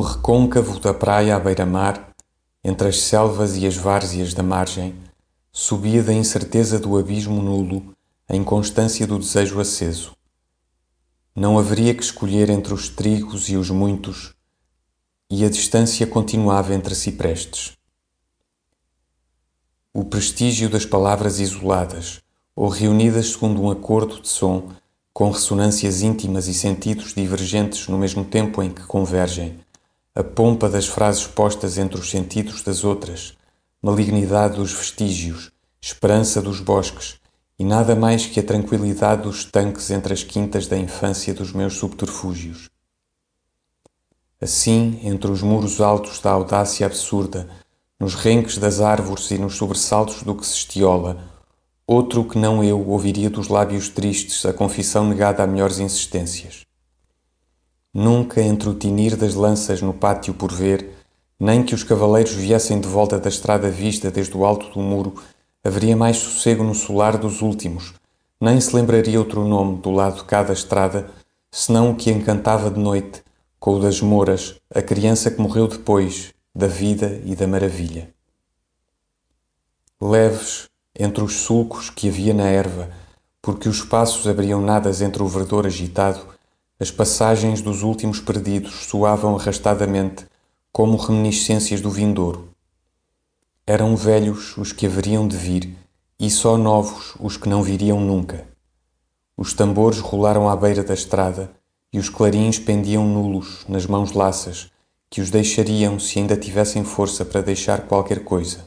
recôncavo da praia à beira-mar, entre as selvas e as várzeas da margem, subia da incerteza do abismo nulo a inconstância do desejo aceso. Não haveria que escolher entre os trigos e os muitos, e a distância continuava entre ciprestes. O prestígio das palavras isoladas, ou reunidas segundo um acordo de som, com ressonâncias íntimas e sentidos divergentes no mesmo tempo em que convergem, a pompa das frases postas entre os sentidos das outras, malignidade dos vestígios, esperança dos bosques, e nada mais que a tranquilidade dos tanques entre as quintas da infância dos meus subterfúgios. Assim, entre os muros altos da audácia absurda, nos renques das árvores e nos sobressaltos do que se estiola, outro que não eu ouviria dos lábios tristes a confissão negada a melhores insistências. Nunca entre o tinir das lanças no pátio por ver, nem que os cavaleiros viessem de volta da estrada vista desde o alto do muro, haveria mais sossego no solar dos últimos, nem se lembraria outro nome do lado de cada estrada, senão o que encantava de noite, com o das Moras, a criança que morreu depois, da vida e da maravilha. Leves, entre os sulcos que havia na erva, porque os passos abriam nadas entre o verdor agitado, as passagens dos últimos perdidos soavam arrastadamente como reminiscências do vindouro. Eram velhos os que haveriam de vir e só novos os que não viriam nunca. Os tambores rolaram à beira da estrada e os clarins pendiam nulos nas mãos laças que os deixariam se ainda tivessem força para deixar qualquer coisa.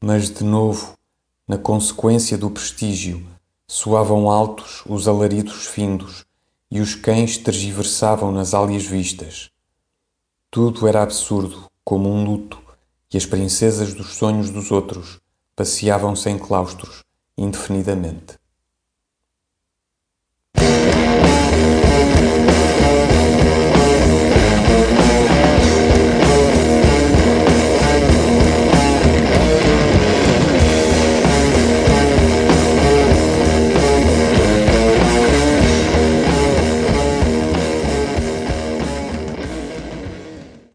Mas de novo, na consequência do prestígio, soavam altos os alaridos findos e os cães tergiversavam nas álias vistas. Tudo era absurdo, como um luto, e as princesas dos sonhos dos outros passeavam sem claustros, indefinidamente.